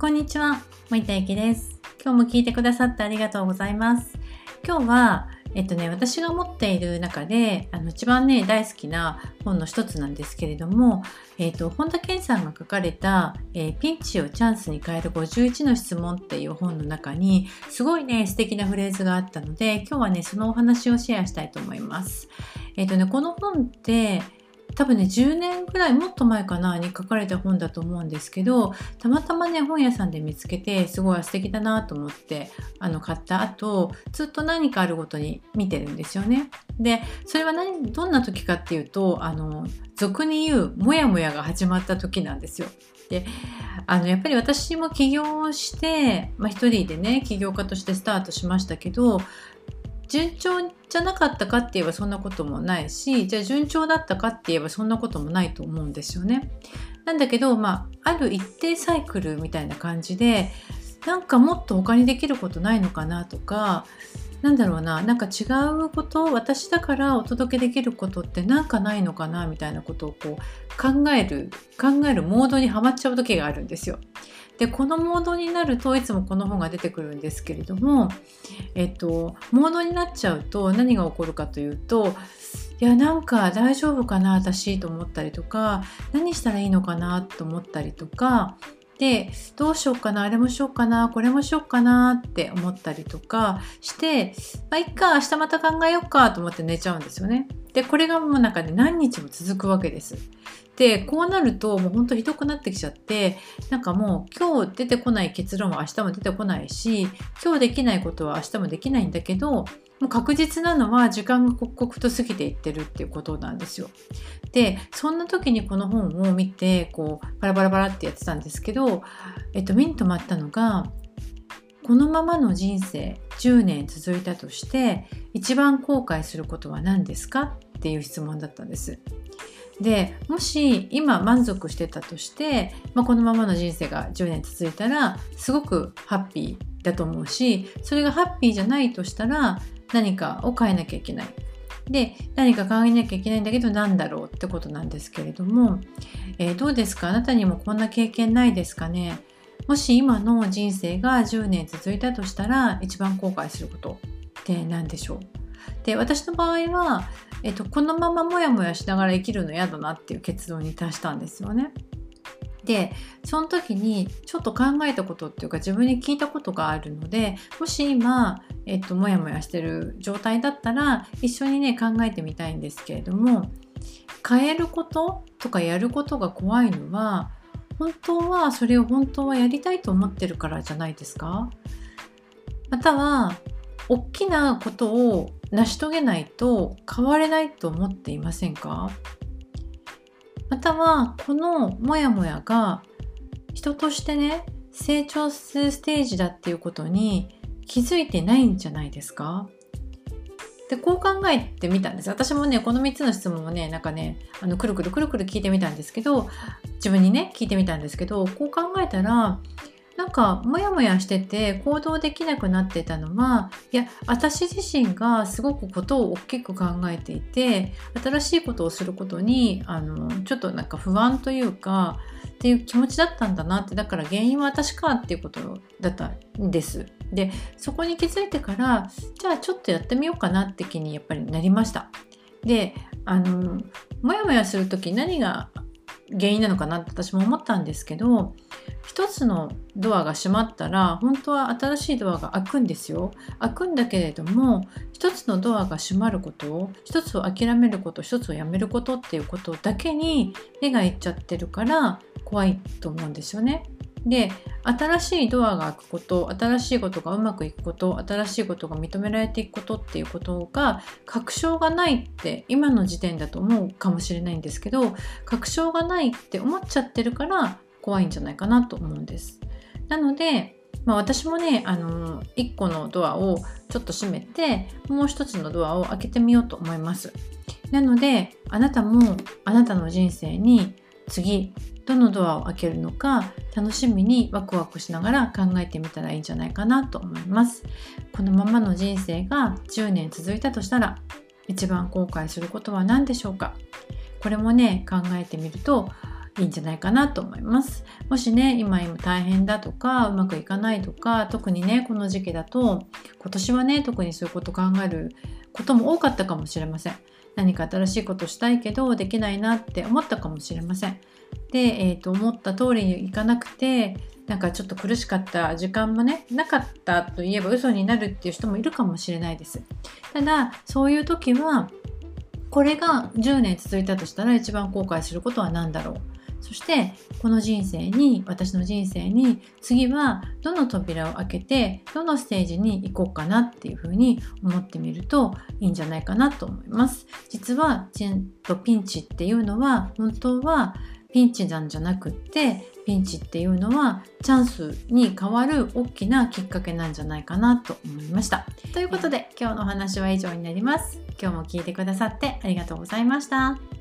こんにちは、森田ゆきです。今日も聞いてくださってありがとうございます。今日は、えっとね、私が持っている中で、あの、一番ね、大好きな本の一つなんですけれども、えっと、本田健さんが書かれた、えーピンチをチャンスに変える51の質問っていう本の中に、すごいね、素敵なフレーズがあったので、今日はね、そのお話をシェアしたいと思います。えっとね、この本って、多分ね10年ぐらいもっと前かなに書かれた本だと思うんですけどたまたまね本屋さんで見つけてすごい素敵だなと思ってあの買った後ずっと何かあるごとに見てるんですよね。でそれは何どんな時かっていうとあの俗に言うモヤモヤが始まった時なんですよ。であのやっぱり私も起業して、まあ、一人でね起業家としてスタートしましたけど順調じゃなかったかって言えばそんなこともないしじゃあ順調だったかって言えばそんなこともないと思うんですよね。なんだけど、まあ、ある一定サイクルみたいな感じでなんかもっと他にできることないのかなとかなんだろうななんか違うこと私だからお届けできることってなんかないのかなみたいなことをこう考える考えるモードにはまっちゃう時があるんですよ。でこのモードになるといつもこの本が出てくるんですけれども、えっと、モードになっちゃうと何が起こるかというといやなんか大丈夫かな私と思ったりとか何したらいいのかなと思ったりとかでどうしようかなあれもしようかなこれもしようかなって思ったりとかしてまあいっか明日また考えようかと思って寝ちゃうんですよね。でこれがもうなんかね何日も続くわけです。でこうなるともうほんとひどくなってきちゃってなんかもう今日出てこない結論は明日も出てこないし今日できないことは明日もできないんだけどもう確実なのは時間が刻々と過ぎていってるっていうことなんですよ。でそんな時にこの本を見てこうバラバラバラってやってたんですけど、えっと、目に留まったのがこのままの人生10年続いたとして一番後悔することは何ですかっていう質問だったんです。でもし今満足してたとして、まあ、このままの人生が10年続いたらすごくハッピーだと思うしそれがハッピーじゃないとしたら何かを変えなきゃいけない。で何か考えなきゃいけないんだけど何だろうってことなんですけれども、えーどうですか？あなたにもこんな経験ないですかね？もし今の人生が10年続いたとしたら一番後悔することって何でしょう？で私の場合は、えっと、このままモヤモヤしながら生きるの嫌だなっていう結論に達したんですよね。でその時にちょっと考えたことっていうか自分に聞いたことがあるのでもし今、えっと、モヤモヤしてる状態だったら一緒にね考えてみたいんですけれども変えることとかやることが怖いのは本当はそれを本当はやりたいと思ってるからじゃないですか？または大きなことを成し遂げないと変われないと思っていませんか？またはこのモヤモヤが人としてね成長するステージだっていうことに気づいてないんじゃないですか？でこう考えてみたんです私もねこの3つの質問をねなんかねあのくるくるくるくる聞いてみたんですけど自分にね聞いてみたんですけどこう考えたらなんかモヤモヤしてて行動できなくなってたのはいや私自身がすごくことを大きく考えていて新しいことをすることにあのちょっとなんか不安というかっていう気持ちだったんだなってだから原因は私かっていうことだったんです。でそこに気づいてからじゃあちょっとやってみようかなって気にやっぱりなりました。であのモヤモヤする時何が原因なのかなって私も思ったんですけど一つのドアが閉まったら本当は新しいドアが開くんですよ開くんだけれども一つのドアが閉まること一つを諦めること一つをやめることっていうことだけに目がいっちゃってるから怖いと思うんですよね。で新しいドアが開くこと新しいことがうまくいくこと新しいことが認められていくことっていうことが確証がないって今の時点だと思うかもしれないんですけど確証がないって思っちゃってるから怖いんじゃないかなと思うんです。なので、まあ、私もねあの1個のドアをちょっと閉めてもう一つのドアを開けてみようと思います。なのであなたもあなたの人生に次どのドアを開けるのか楽しみにワクワクしながら考えてみたらいいんじゃないかなと思います。このままの人生が10年続いたとしたら一番後悔することは何でしょうか？これもね考えてみるといいんじゃないかなと思います。もしね今今大変だとかうまくいかないとか特にねこの時期だと今年はね特にそういうこと考えることも多かったかもしれません。何か新しいことしたいけどできないなって思ったかもしれません。で、えーと、思った通りにいかなくてなんかちょっと苦しかった時間もねなかったといえば嘘になるっていう人もいるかもしれないです。ただそういう時はこれが10年続いたとしたら一番後悔することは何だろう？そしてこの人生に私の人生に次はどの扉を開けてどのステージに行こうかなっていうふうに思ってみるといいんじゃないかなと思います。実はチンとピンチっていうのは本当はピンチなんじゃなくってピンチっていうのはチャンスに変わる大きなきっかけなんじゃないかなと思いました。ということで今日のお話は以上になります。今日も聞いてくださってありがとうございました。